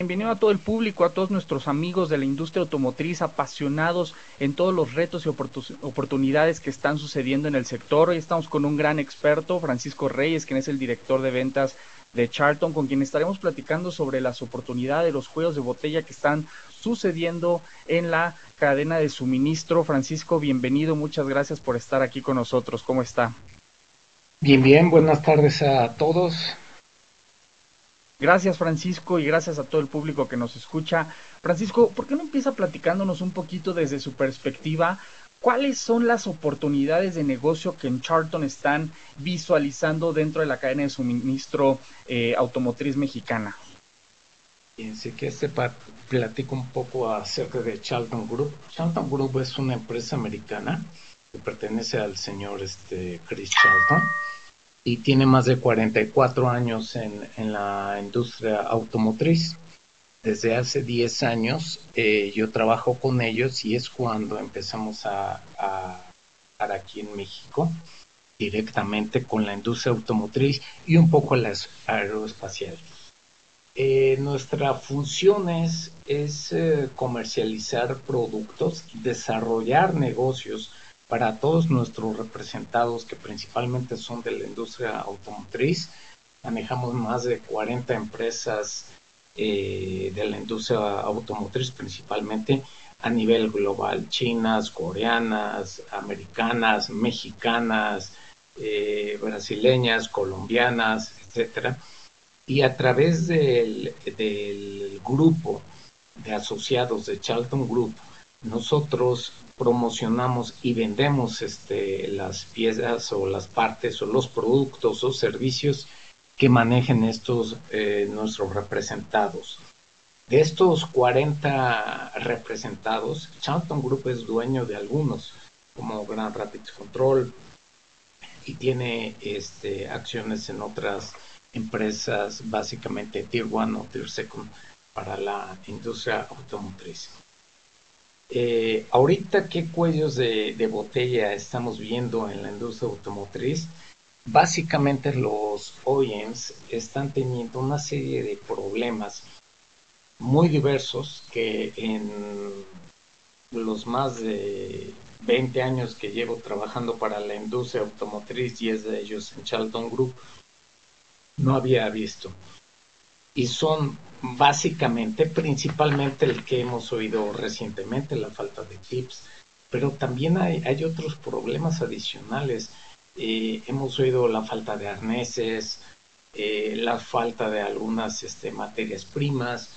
Bienvenido a todo el público, a todos nuestros amigos de la industria automotriz, apasionados en todos los retos y oportunidades que están sucediendo en el sector. Hoy estamos con un gran experto, Francisco Reyes, quien es el director de ventas de Charlton, con quien estaremos platicando sobre las oportunidades de los juegos de botella que están sucediendo en la cadena de suministro. Francisco, bienvenido, muchas gracias por estar aquí con nosotros. ¿Cómo está? Bien, bien, buenas tardes a todos. Gracias Francisco y gracias a todo el público que nos escucha. Francisco, ¿por qué no empieza platicándonos un poquito desde su perspectiva? ¿Cuáles son las oportunidades de negocio que en Charlton están visualizando dentro de la cadena de suministro eh, automotriz mexicana? Fíjense que este platico un poco acerca de Charlton Group. Charlton Group es una empresa americana que pertenece al señor este, Chris Charlton y tiene más de 44 años en, en la industria automotriz. Desde hace 10 años eh, yo trabajo con ellos y es cuando empezamos a, a aquí en México directamente con la industria automotriz y un poco las aeroespaciales. Eh, nuestra función es, eh, comercializar productos, desarrollar negocios para todos nuestros representados que principalmente son de la industria automotriz. Manejamos más de 40 empresas eh, de la industria automotriz principalmente a nivel global, chinas, coreanas, americanas, mexicanas, eh, brasileñas, colombianas, etcétera. Y a través del, del grupo de asociados de Charlton Group, nosotros promocionamos y vendemos este, las piezas o las partes o los productos o servicios que manejen estos eh, nuestros representados. De estos 40 representados, Charlton Group es dueño de algunos, como Grand Rapids Control, y tiene este, acciones en otras empresas, básicamente Tier 1 o Tier 2 para la industria automotriz. Eh, ahorita, ¿qué cuellos de, botella estamos viendo en la industria automotriz? Básicamente los OEMs están teniendo una serie de problemas muy diversos que en los más de 20 años que llevo trabajando para la industria automotriz, y es de ellos en Charlton Group, no había visto. Y son básicamente, principalmente el que hemos oído recientemente, la falta de tips, pero también hay, otros problemas adicionales. Eh, hemos oído la falta de arneses, eh, la falta de algunas este, materias primas,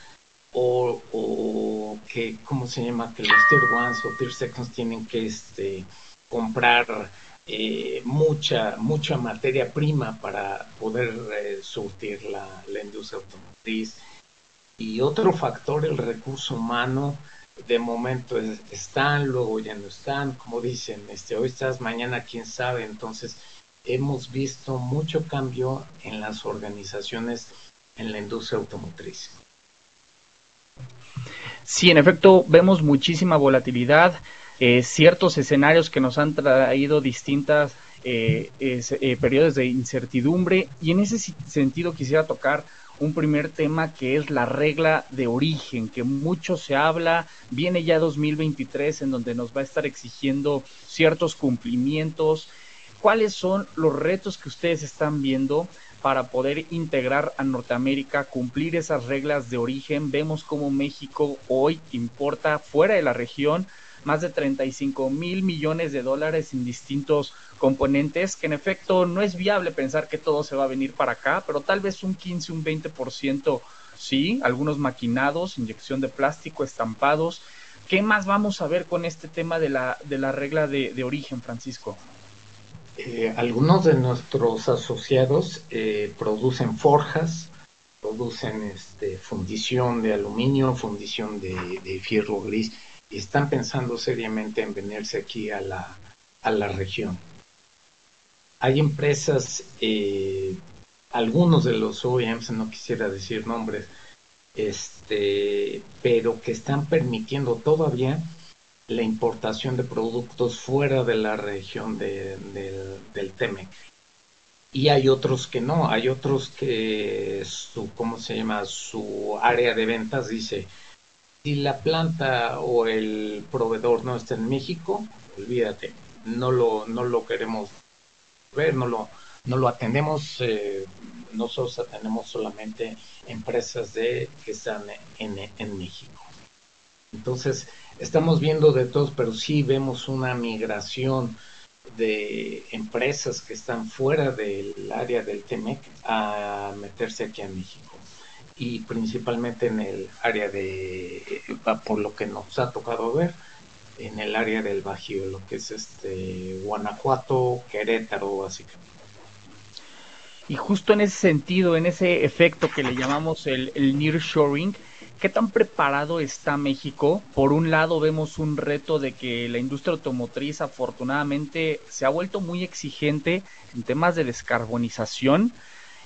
o, que, ¿cómo se llama? Que los tier ones o tier seconds tienen que este, comprar eh, mucha, mucha materia prima para poder surtir la, la industria automotriz y otro factor, el recurso humano, de momento están, luego ya no están, como dicen, este, hoy estás, mañana quién sabe, entonces hemos visto mucho cambio en las organizaciones en la industria automotriz. Sí, en efecto, vemos muchísima volatilidad, eh, ciertos escenarios que nos han traído distintas eh, eh, periodos de incertidumbre. Y en ese sentido quisiera tocar un primer tema que es la regla de origen, que mucho se habla, viene ya 2023 en donde nos va a estar exigiendo ciertos cumplimientos. ¿Cuáles son los retos que ustedes están viendo para poder integrar a Norteamérica, cumplir esas reglas de origen? Vemos cómo México hoy importa fuera de la región más de 35 mil millones de dólares en distintos componentes, que en efecto no es viable pensar que todo se va a venir para acá, pero tal vez un 15, un 20% sí, algunos maquinados, inyección de plástico, estampados. ¿Qué más vamos a ver con este tema de la, de la regla de, origen, Francisco? Eh, algunos de nuestros asociados eh, producen forjas, producen este, fundición de aluminio, fundición de, de fierro gris y están pensando seriamente en venirse aquí a la, a la región. Hay empresas, eh, algunos de los OEMs, no quisiera decir nombres, este, pero que están permitiendo todavía la importación de productos fuera de la región del, del TEMEC. Y hay otros que no, hay otros que su, ¿cómo se llama? Su área de ventas dice, si la planta o el proveedor no está en México, olvídate, no lo, no lo queremos ver, no lo, no lo atendemos, eh, nosotros atendemos solamente empresas de que están en, en México. Entonces, estamos viendo de todos, pero sí vemos una migración de empresas que están fuera del área del TEMEC a meterse aquí en México y principalmente en el área de, por lo que nos ha tocado ver, en el área del Bajío, lo que es este Guanajuato, Querétaro, básicamente. Y justo en ese sentido, en ese efecto que le llamamos el, el nearshoring, ¿qué tan preparado está México? Por un lado vemos un reto de que la industria automotriz afortunadamente se ha vuelto muy exigente en temas de descarbonización.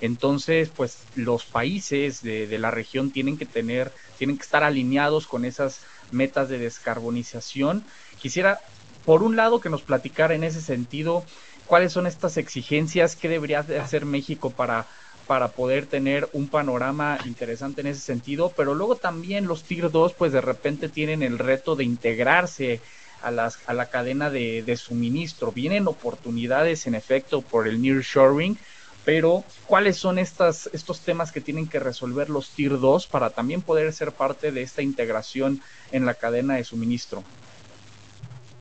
Entonces, pues los países de, la región tienen que tener, tienen que estar alineados con esas metas de descarbonización. Quisiera, por un lado, que nos platicara en ese sentido cuáles son estas exigencias, qué debería hacer México para, para poder tener un panorama interesante en ese sentido, pero luego también los Tier 2 pues de repente tienen el reto de integrarse a, las, a la cadena de, de suministro. Vienen oportunidades en efecto por el nearshoring, pero ¿cuáles son estos temas que tienen que resolver los Tier 2 para también poder ser parte de esta integración en la cadena de suministro?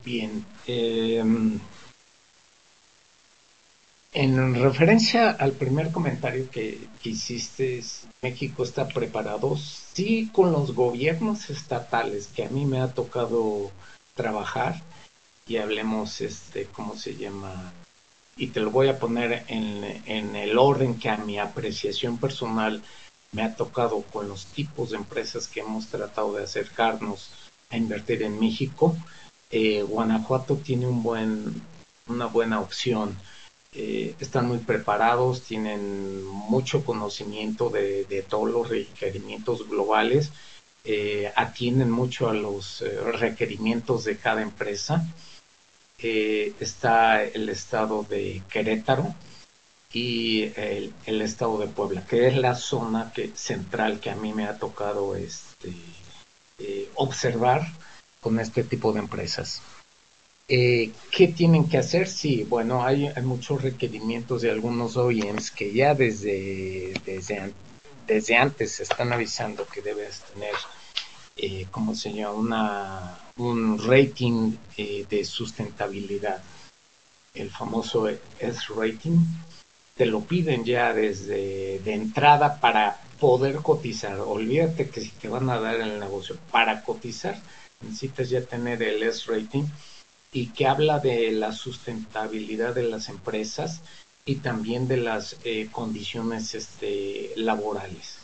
Bien, eh, en referencia al primer comentario que, hiciste, México está preparado, sí, con los gobiernos estatales que a mí me ha tocado trabajar, y hablemos, este, ¿cómo se llama? Y te lo voy a poner en, en el orden que a mi apreciación personal me ha tocado con los tipos de empresas que hemos tratado de acercarnos a invertir en México. Eh, Guanajuato tiene un buen, una buena opción eh, están muy preparados, tienen mucho conocimiento de, todos los requerimientos globales, eh, atienden mucho a los requerimientos de cada empresa. Está el estado de Querétaro y el, estado de Puebla, que es la zona central que a mí me ha tocado este, observar con este tipo de empresas. Eh, ¿Qué tienen que hacer? Sí, bueno, hay, muchos requerimientos de algunos OEMs que ya desde, desde, desde antes están avisando que debes tener, eh, ¿cómo se llama?, Una, un rating eh, de sustentabilidad, el famoso S-rating. Te lo piden ya desde de entrada para poder cotizar. Olvídate que si te van a dar el negocio para cotizar, necesitas ya tener el S-rating y que habla de la sustentabilidad de las empresas y también de las eh, condiciones este, laborales.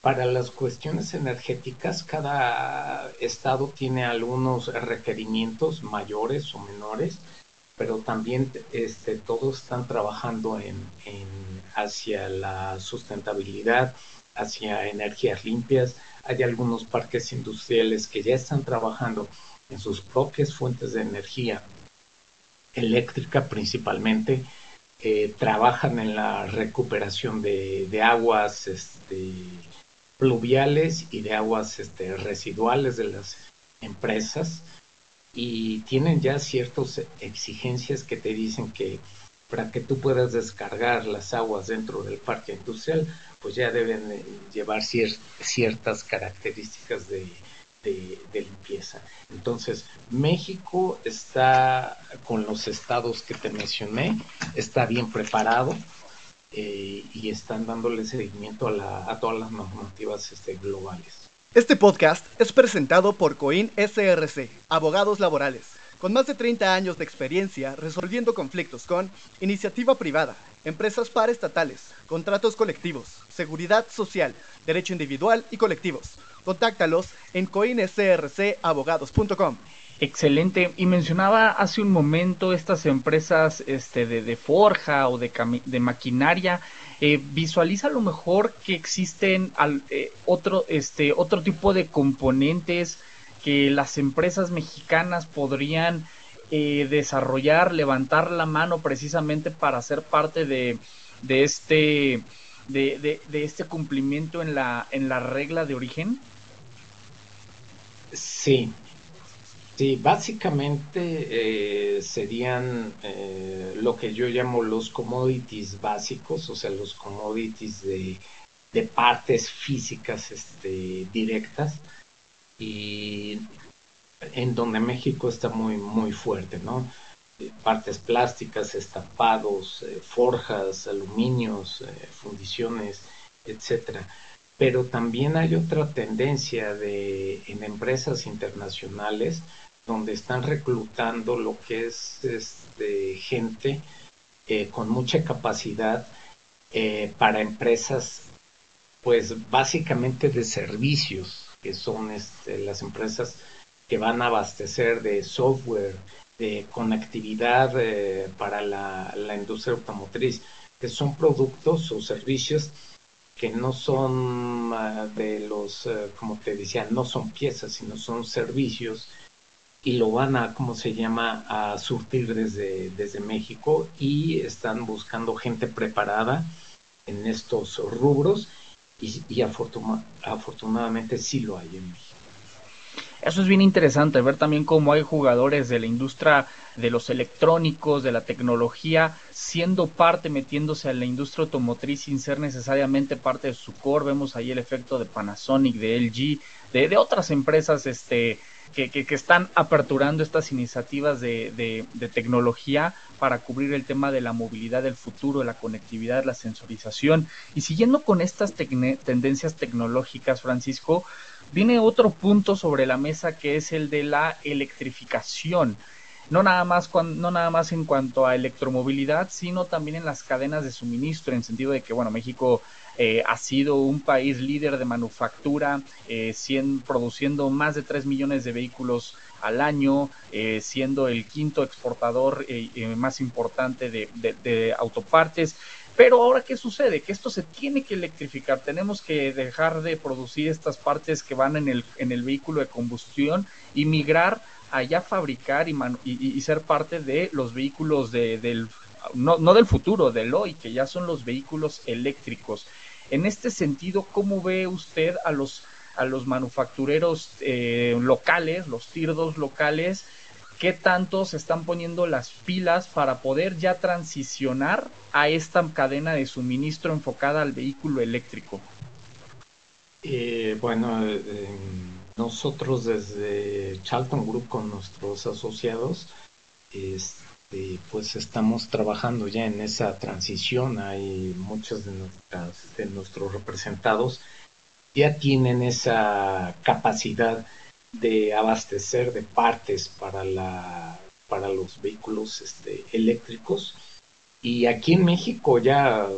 Para las cuestiones energéticas, cada estado tiene algunos requerimientos mayores o menores, pero también este, todos están trabajando en, hacia la sustentabilidad, hacia energías limpias. Hay algunos parques industriales que ya están trabajando en sus propias fuentes de energía eléctrica principalmente, eh, trabajan en la recuperación de, aguas este, pluviales y de aguas este, residuales de las empresas y tienen ya ciertas exigencias que te dicen que para que tú puedas descargar las aguas dentro del parque industrial, pues ya deben llevar ciertas características de, limpieza. Entonces, México está con los estados que te mencioné, está bien preparado eh, y están dándole seguimiento a, a todas las normativas este, globales. Este podcast es presentado por Coin SRC, Abogados Laborales, con más de 30 años de experiencia resolviendo conflictos con iniciativa privada, empresas paraestatales, contratos colectivos, seguridad social, derecho individual y colectivos Contáctalos en coinsrcabogados.com. Excelente. Y mencionaba hace un momento estas empresas este, de, forja o de, de maquinaria. Eh, visualiza a lo mejor que existen al, eh, otro, este, otro tipo de componentes que las empresas mexicanas podrían eh, desarrollar, levantar la mano precisamente para ser parte de, de este de, de, este cumplimiento en la en la regla de origen? Sí, Sí, básicamente eh, serían eh, lo que yo llamo los commodities básicos, o sea, los commodities de, partes físicas este, directas y en donde México está muy, muy fuerte, ¿no? Eh, partes plásticas, estampados, forjas, aluminios, fundiciones, etcétera pero también hay otra tendencia de en empresas internacionales donde están reclutando lo que es este, gente eh, con mucha capacidad eh, para empresas, pues básicamente de servicios, que son este, las empresas que van a abastecer de software, de conectividad eh, para la, industria automotriz, que son productos o servicios que no son ah, de los, como te decía, no son piezas, sino son servicios y lo van a, ¿cómo se llama?, a surtir desde, desde México y están buscando gente preparada en estos rubros y, y afortunadamente sí lo hay en México. Eso es bien interesante, ver también cómo hay jugadores de la industria de los electrónicos, de la tecnología, siendo parte, metiéndose a la industria automotriz sin ser necesariamente parte de su core. Vemos ahí el efecto de Panasonic, de LG, de, de otras empresas este, que, que, están aperturando estas iniciativas de, de, tecnología para cubrir el tema de la movilidad del futuro, la conectividad, la sensorización. Y siguiendo con estas tendencias tecnológicas, Francisco, viene otro punto sobre la mesa que es el de la electrificación. No nada, más no nada más en cuanto a electromovilidad, sino también en las cadenas de suministro, en sentido de que, bueno, México eh, ha sido un país líder de manufactura, eh, produciendo más de 3 millones de vehículos al año, eh, siendo el quinto exportador más importante de, autopartes. Pero ahora, ¿qué sucede? Que esto se tiene que electrificar. Tenemos que dejar de producir estas partes que van en el, en el vehículo de combustión y migrar allá fabricar y, y, ser parte de los vehículos no, no del futuro, del hoy, que ya son los vehículos eléctricos. En este sentido, ¿cómo ve usted a los, a los manufactureros eh, locales, los tirdos locales? ¿Qué tanto se están poniendo las pilas para poder ya transicionar a esta cadena de suministro enfocada al vehículo eléctrico? Eh, bueno, eh, nosotros desde Charlton Group con nuestros asociados, este, este, pues estamos trabajando ya en esa transición. Hay muchos de, de nuestros representados ya tienen esa capacidad de abastecer de partes para la para los vehículos este, eléctricos y aquí en México ya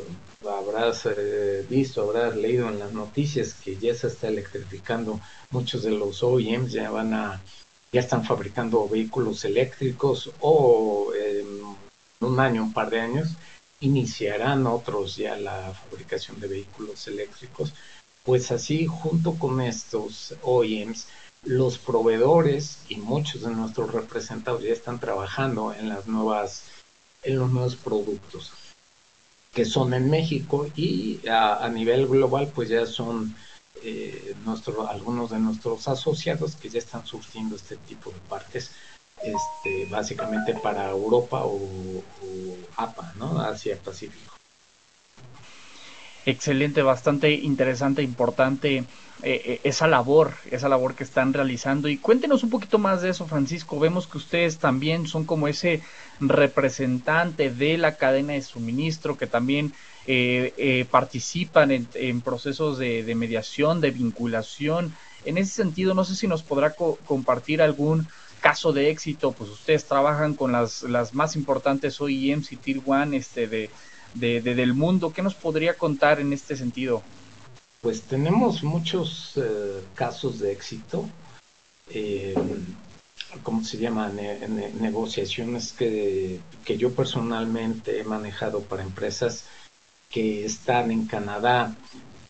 habrás eh, visto, habrás leído en las noticias que ya se está electrificando muchos de los OEMs ya van a ya están fabricando vehículos eléctricos o en un año, un par de años, iniciarán otros ya la fabricación de vehículos eléctricos. Pues así, junto con estos OEMs, los proveedores y muchos de nuestros representados ya están trabajando en las nuevas, en los nuevos productos que son en México y a nivel global pues ya son eh, algunos de nuestros asociados que ya están surtiendo este tipo de partes, este, básicamente para Europa o, APA, ¿no? Asia Pacífico. Excelente, bastante interesante, importante eh, eh, esa labor, esa labor que están realizando. Y cuéntenos un poquito más de eso, Francisco. Vemos que ustedes también son como ese representante de la cadena de suministro que también eh, eh, participan en, procesos de, mediación, de vinculación. En ese sentido, no sé si nos podrá compartir algún caso de éxito, pues ustedes trabajan con las, las más importantes OEMs y Tier One este, de, del mundo. ¿Qué nos podría contar en este sentido? Pues tenemos muchos eh, casos de éxito, eh, ¿cómo se llama? negociaciones que, que yo personalmente he manejado para empresas que están en Canadá,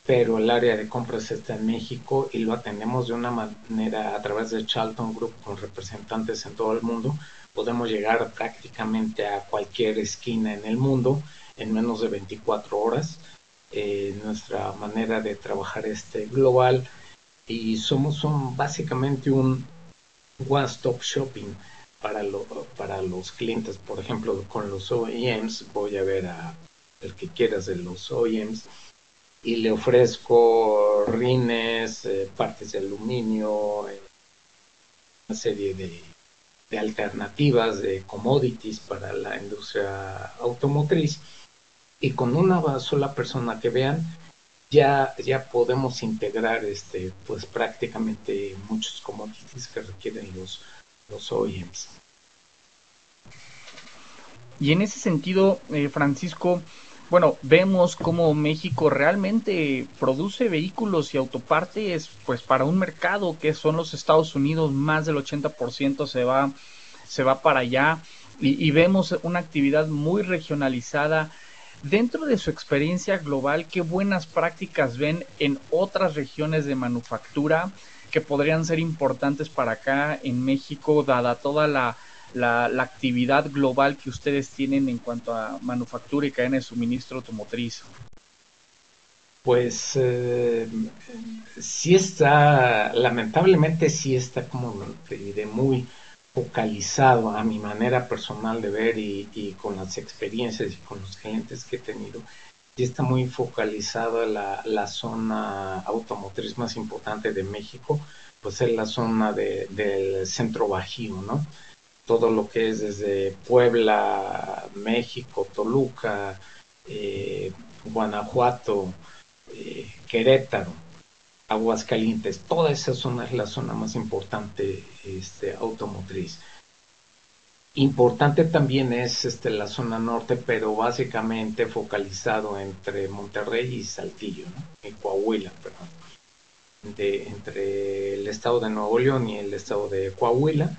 pero el área de compras está en México y lo atendemos de una manera a través de Charlton Group con representantes en todo el mundo. Podemos llegar prácticamente a cualquier esquina en el mundo en menos de 24 horas. Eh, nuestra manera de trabajar este global y somos un, básicamente un one-stop shopping para, lo, para los clientes. Por ejemplo, con los OEMs voy a ver a el que quieras de los OEMs y le ofrezco rines, eh, partes de aluminio, eh, una serie de, de, alternativas de commodities para la industria automotriz y con una sola persona que vean ya, ya podemos integrar este pues prácticamente muchos commodities que requieren los, los OEMs. Y en ese sentido, eh, Francisco, bueno, vemos cómo México realmente produce vehículos y autopartes pues para un mercado que son los Estados Unidos, más del 80% se va, se va para allá y, vemos una actividad muy regionalizada. Dentro de su experiencia global, ¿qué buenas prácticas ven en otras regiones de manufactura que podrían ser importantes para acá en México, dada toda la, la, actividad global que ustedes tienen en cuanto a manufactura y cadena de suministro automotriz? Pues eh, sí está, lamentablemente sí está como de muy focalizado a mi manera personal de ver y, con las experiencias y con los clientes que he tenido, sí está muy focalizado la, la zona automotriz más importante de México, pues es la zona de, del centro bajío, ¿no? Todo lo que es desde Puebla, México, Toluca, eh, Guanajuato, eh, Querétaro, Aguascalientes, toda esa zona es la zona más importante este, automotriz. Importante también es este, la zona norte, pero básicamente focalizado entre Monterrey y Saltillo, ¿no? y Coahuila, perdón. De, entre el estado de Nuevo León y el estado de Coahuila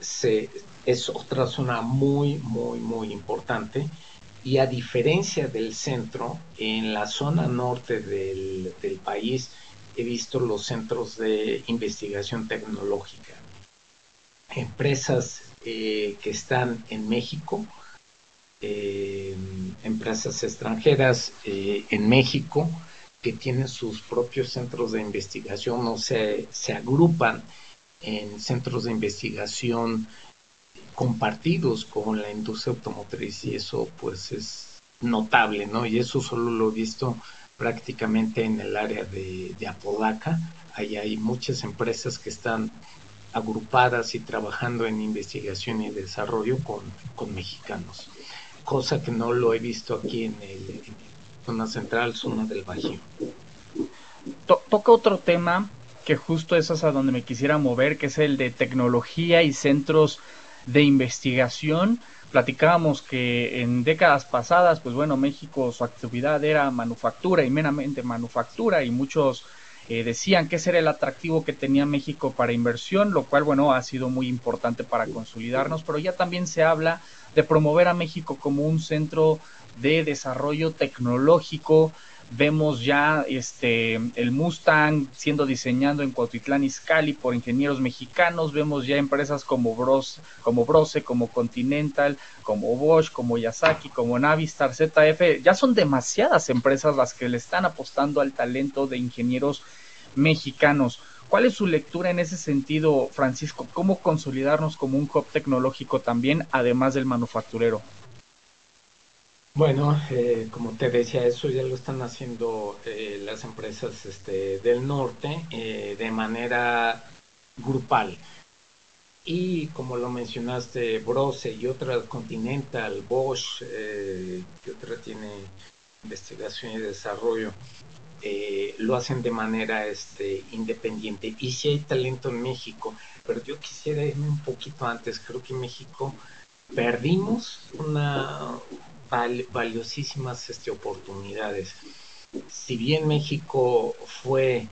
se, es otra zona muy, muy, muy importante. Y a diferencia del centro, en la zona norte del, país he visto los centros de investigación tecnológica. Empresas eh, que están en México, eh, empresas extranjeras eh, en México que tienen sus propios centros de investigación o se, se agrupan en centros de investigación compartidos con la industria automotriz y eso pues es notable, ¿no? Y eso solo lo he visto prácticamente en el área de, Apodaca. Ahí hay muchas empresas que están agrupadas y trabajando en investigación y desarrollo con, con mexicanos, cosa que no lo he visto aquí en, el, zona central, zona del Bajío. toca otro tema que justo es a donde me quisiera mover, que es el de tecnología y centros de investigación. Platicábamos que en décadas pasadas, pues bueno, México su actividad era manufactura y meramente manufactura y muchos eh, decían que ese era el atractivo que tenía México para inversión, lo cual, bueno, ha sido muy importante para consolidarnos, pero ya también se habla de promover a México como un centro de desarrollo tecnológico, Vemos ya este el Mustang siendo diseñado en Cuautitlán Izcalli por ingenieros mexicanos. Vemos ya empresas como Bros, como Brose, como Continental, como Bosch, como Yasaki, como Navistar, ZF. Ya son demasiadas empresas las que le están apostando al talento de ingenieros mexicanos. ¿Cuál es su lectura en ese sentido, Francisco? ¿Cómo consolidarnos como un hub tecnológico también, además del manufacturero? Bueno, eh, como te decía, eso ya lo están haciendo eh, las empresas este, del norte eh, de manera grupal. Y como lo mencionaste, Brose y otra Continental, Bosch, que otra tiene investigación y desarrollo, lo hacen de manera este, independiente. Y si hay talento en México, pero yo quisiera irme un poquito antes, creo que en México perdimos una, valiosísimas este, oportunidades. si bien México fue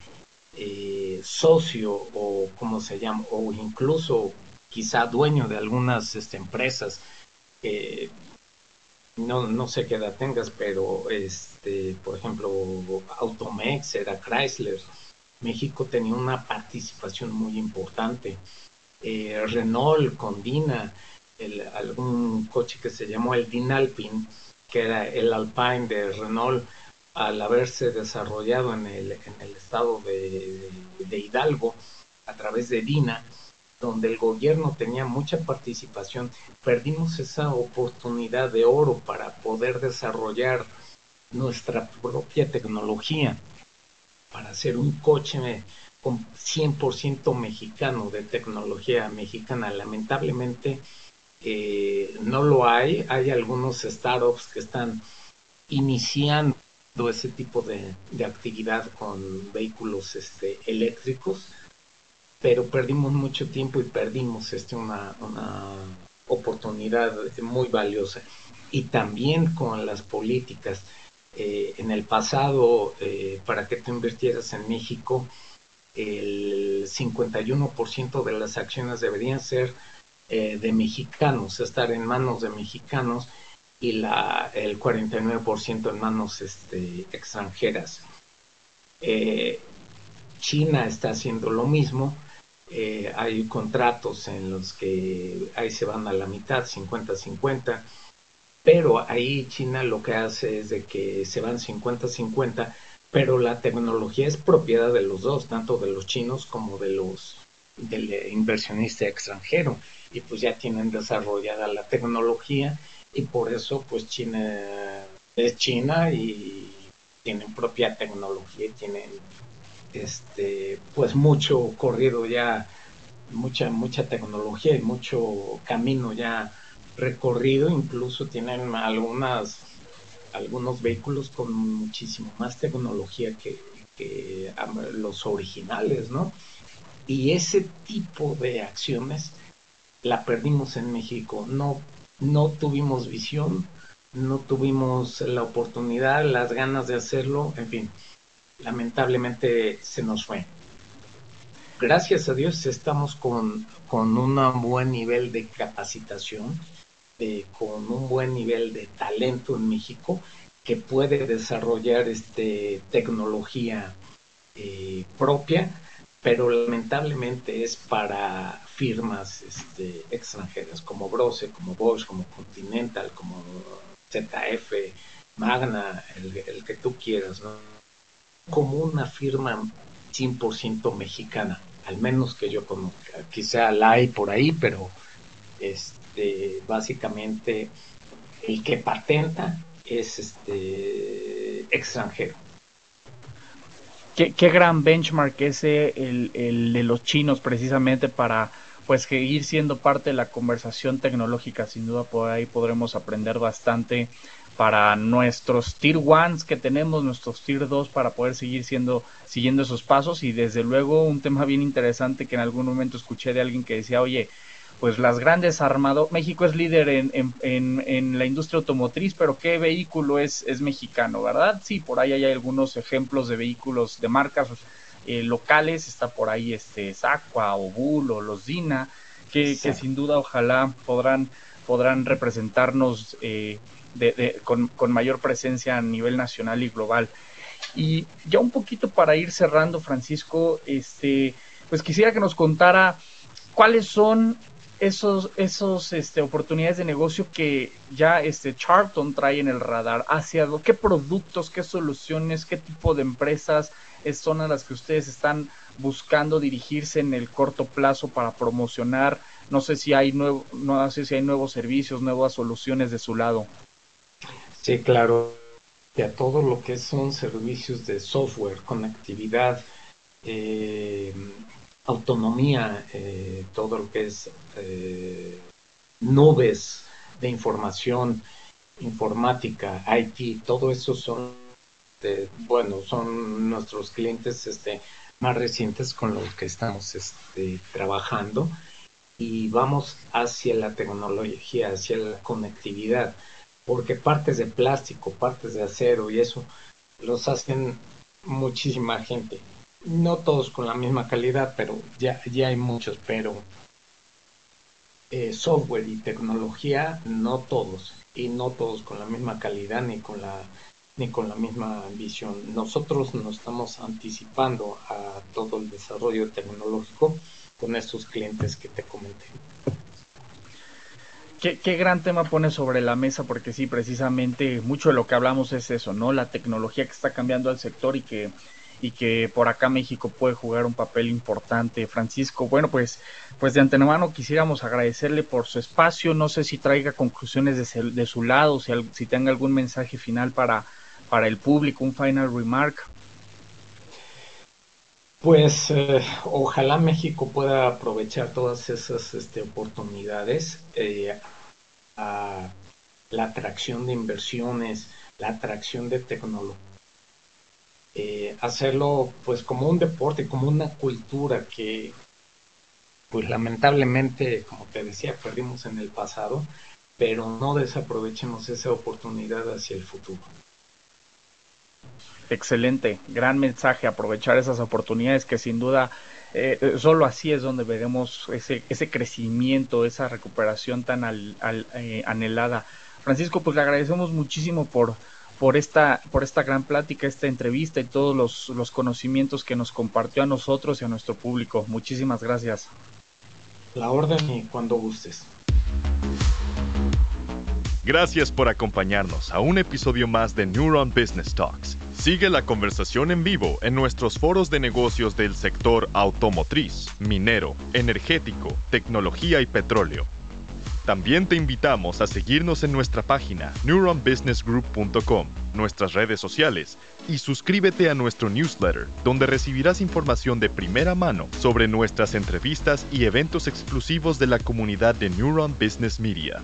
eh, socio o como se llama, o incluso quizá dueño de algunas este, empresas, no, no sé qué edad tengas, pero este, por ejemplo, Automex era Chrysler, México tenía una participación muy importante. Eh, Renault con Dina, algún coche que se llamó el Dinalpin, que era el Alpine de Renault, al haberse desarrollado en el, en el estado de, de, Hidalgo a través de Dina, donde el gobierno tenía mucha participación, perdimos esa oportunidad de oro para poder desarrollar nuestra propia tecnología para hacer un coche con 100% mexicano, de tecnología mexicana. Lamentablemente eh, no lo hay. Hay algunos startups que están iniciando ese tipo de, actividad con vehículos este, eléctricos, pero perdimos mucho tiempo y perdimos este, una, una oportunidad muy valiosa. Y también con las políticas eh, en el pasado, eh, para que te invirtieras en México, el 51% de las acciones deberían ser eh, de mexicanos, estar en manos de mexicanos y la, el 49% en manos este, extranjeras. China está haciendo lo mismo. hay contratos en los que ahí se van a la mitad, 50-50 pero ahí China lo que hace es de que se van 50-50, pero la tecnología es propiedad de los dos, tanto de los chinos como de los del inversionista extranjero y pues ya tienen desarrollada la tecnología y por eso pues China es China y tienen propia tecnología y tienen este pues mucho corrido ya mucha mucha tecnología y mucho camino ya recorrido, incluso tienen algunas algunos vehículos con muchísimo más tecnología que, los originales, ¿no? Y ese tipo de acciones la perdimos en México. No, no tuvimos visión, no tuvimos la oportunidad, las ganas de hacerlo, en fin, lamentablemente se nos fue. Gracias a Dios estamos con, con un buen nivel de capacitación con un buen nivel de talento en México que puede desarrollar este, tecnología eh, propia, pero lamentablemente es para firmas este, extranjeras como Brose, como Bosch, como Continental, como ZF, Magna, el, que tú quieras, ¿no? como una firma 100% mexicana, al menos que yo conozca. Quizá la hay por ahí, pero este, básicamente el que patenta es este extranjero. Qué, gran benchmark ese el, el, de los chinos precisamente para pues seguir siendo parte de la conversación tecnológica. Sin duda por ahí podremos aprender bastante para nuestros tier ones que tenemos, nuestros tier 2 para poder seguir siendo, siguiendo esos pasos y desde luego un tema bien interesante que en algún momento escuché de alguien que decía, oye, pues las grandes armadoras, México es líder en, en, en, la industria automotriz, pero ¿qué vehículo es, es mexicano, verdad? Sí, por ahí hay algunos ejemplos de vehículos de marcas eh, locales, está por ahí este Sacua o Bull o los Dina, que, que sin duda ojalá podrán, podrán representarnos eh, de, con, con mayor presencia a nivel nacional y global. Y ya un poquito para ir cerrando, Francisco, este, pues quisiera que nos contara cuáles son esos, esos este, oportunidades de negocio que ya este Charlton trae en el radar? ¿Hacia qué productos, qué soluciones, qué tipo de empresas son a las que ustedes están buscando dirigirse en el corto plazo para promocionar? No sé si hay nuevo, no sé si hay nuevos servicios, nuevas soluciones de su lado. Sí, claro. todo lo que son servicios de software, conectividad, eh, autonomía, eh, todo lo que es eh, nubes de información, informática, IT, todo eso son, bueno, son nuestros clientes este, más recientes con los que estamos este, trabajando y vamos hacia la tecnología, hacia la conectividad, porque partes de plástico, partes de acero y eso los hacen muchísima gente. No todos con la misma calidad, pero ya, ya hay muchos, pero eh, software y tecnología, no todos, y no todos con la misma calidad ni con la ni con la misma visión. Nosotros nos estamos anticipando a todo el desarrollo tecnológico con estos clientes que te comenté. Qué, qué, gran tema pone sobre la mesa, porque sí, precisamente mucho de lo que hablamos es eso, ¿no? La tecnología que está cambiando al sector y que y que por acá México puede jugar un papel importante. Francisco, bueno, pues, pues de antemano quisiéramos agradecerle por su espacio. No sé si traiga conclusiones de, de su lado, si, si tenga algún mensaje final para, para el público, un final remark. Pues eh, ojalá México pueda aprovechar todas esas este, oportunidades, eh, la atracción de inversiones, la atracción de tecnología eh, hacerlo pues como un deporte, como una cultura que pues lamentablemente, como te decía, perdimos en el pasado, pero no desaprovechemos esa oportunidad hacia el futuro. Excelente, gran mensaje, aprovechar esas oportunidades que sin duda eh, solo así es donde veremos ese, ese crecimiento, esa recuperación tan eh, anhelada. Francisco, pues le agradecemos muchísimo por, por esta, por esta gran plática, esta entrevista y todos los, los conocimientos que nos compartió a nosotros y a nuestro público. Muchísimas gracias. La orden y cuando gustes. Gracias por acompañarnos a un episodio más de Neuron Business Talks. Sigue la conversación en vivo en nuestros foros de negocios del sector automotriz, minero, energético, tecnología y petróleo también te invitamos a seguirnos en nuestra página neuronbusinessgroup.com, nuestras redes sociales y suscríbete a nuestro newsletter, donde recibirás información de primera mano sobre nuestras entrevistas y eventos exclusivos de la comunidad de Neuron Business Media.